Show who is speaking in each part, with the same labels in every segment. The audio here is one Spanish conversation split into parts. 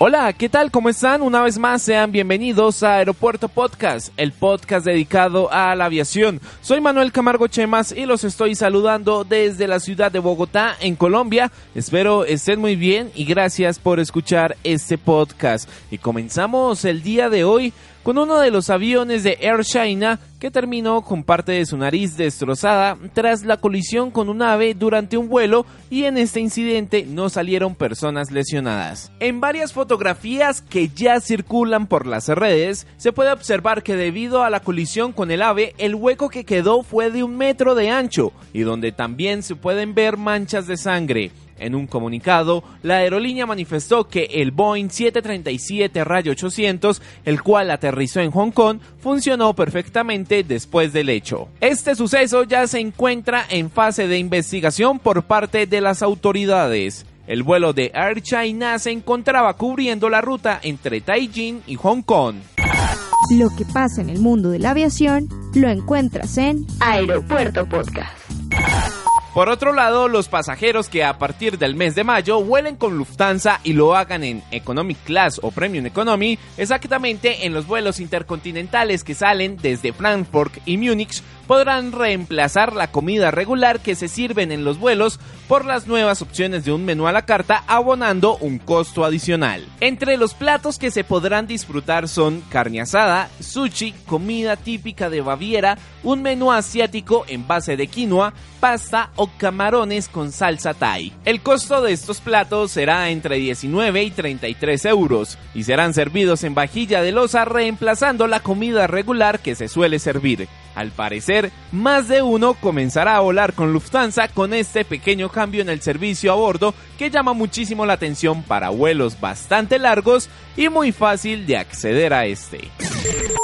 Speaker 1: Hola, ¿qué tal? ¿Cómo están? Una vez más, sean bienvenidos a Aeropuerto Podcast, el podcast dedicado a la aviación. Soy Manuel Camargo Chemas y los estoy saludando desde la ciudad de Bogotá, en Colombia. Espero estén muy bien y gracias por escuchar este podcast. Y comenzamos el día de hoy con uno de los aviones de Air China que terminó con parte de su nariz destrozada tras la colisión con un ave durante un vuelo y en este incidente no salieron personas lesionadas. En varias fotografías que ya circulan por las redes se puede observar que debido a la colisión con el ave el hueco que quedó fue de un metro de ancho y donde también se pueden ver manchas de sangre. En un comunicado, la aerolínea manifestó que el Boeing 737-800, el cual aterrizó en Hong Kong, funcionó perfectamente después del hecho. Este suceso ya se encuentra en fase de investigación por parte de las autoridades. El vuelo de Air China se encontraba cubriendo la ruta entre Taiyín y Hong Kong.
Speaker 2: Lo que pasa en el mundo de la aviación lo encuentras en
Speaker 3: Aeropuerto Podcast.
Speaker 1: Por otro lado, los pasajeros que a partir del mes de mayo vuelen con Lufthansa y lo hagan en Economic Class o Premium Economy, exactamente en los vuelos intercontinentales que salen desde Frankfurt y Múnich, podrán reemplazar la comida regular que se sirven en los vuelos por las nuevas opciones de un menú a la carta abonando un costo adicional. Entre los platos que se podrán disfrutar son carne asada, sushi, comida típica de Baviera, un menú asiático en base de quinoa, pasta o camarones con salsa thai. El costo de estos platos será entre 19 y 33 euros y serán servidos en vajilla de losa reemplazando la comida regular que se suele servir. Al más de uno comenzará a volar con Lufthansa con este pequeño cambio en el servicio a bordo que llama muchísimo la atención para vuelos bastante largos y muy fácil de acceder a este.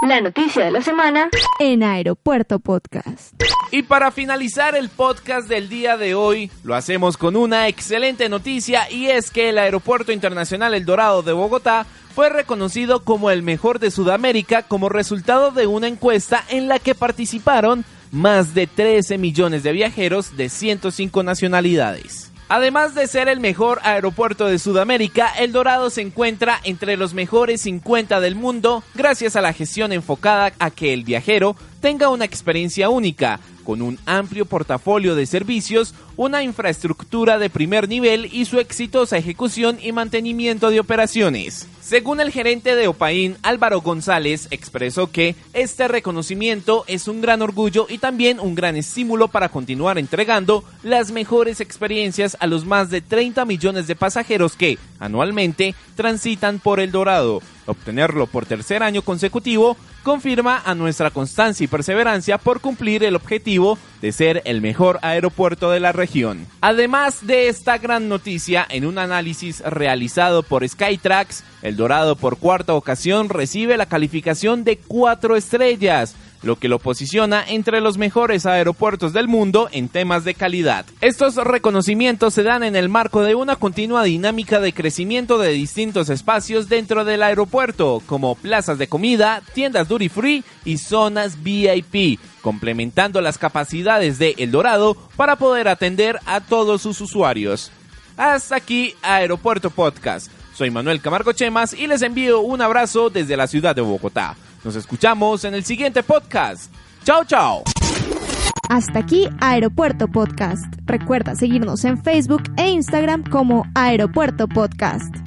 Speaker 3: La noticia de la semana
Speaker 2: en Aeropuerto Podcast.
Speaker 1: Y para finalizar el podcast del día de hoy, lo hacemos con una excelente noticia y es que el Aeropuerto Internacional El Dorado de Bogotá fue reconocido como el mejor de Sudamérica como resultado de una encuesta en la que participaron más de 13 millones de viajeros de 105 nacionalidades. Además de ser el mejor aeropuerto de Sudamérica, El Dorado se encuentra entre los mejores 50 del mundo gracias a la gestión enfocada a que el viajero tenga una experiencia única, con un amplio portafolio de servicios, una infraestructura de primer nivel y su exitosa ejecución y mantenimiento de operaciones. Según el gerente de Opaín, Álvaro González, expresó que este reconocimiento es un gran orgullo y también un gran estímulo para continuar entregando las mejores experiencias a los más de 30 millones de pasajeros que, anualmente, transitan por El Dorado. Obtenerlo por tercer año consecutivo confirma a nuestra constancia y perseverancia por cumplir el objetivo de ser el mejor aeropuerto de la región. Además de esta gran noticia, en un análisis realizado por Skytrax, El Dorado por cuarta ocasión recibe la calificación de 4 estrellas lo que lo posiciona entre los mejores aeropuertos del mundo en temas de calidad. Estos reconocimientos se dan en el marco de una continua dinámica de crecimiento de distintos espacios dentro del aeropuerto, como plazas de comida, tiendas duty free y zonas VIP, complementando las capacidades de El Dorado para poder atender a todos sus usuarios. Hasta aquí Aeropuerto Podcast. Soy Manuel Camargo Chemas y les envío un abrazo desde la ciudad de Bogotá. Nos escuchamos en el siguiente podcast. Chao, chao.
Speaker 2: Hasta aquí Aeropuerto Podcast. Recuerda seguirnos en Facebook e Instagram como Aeropuerto Podcast.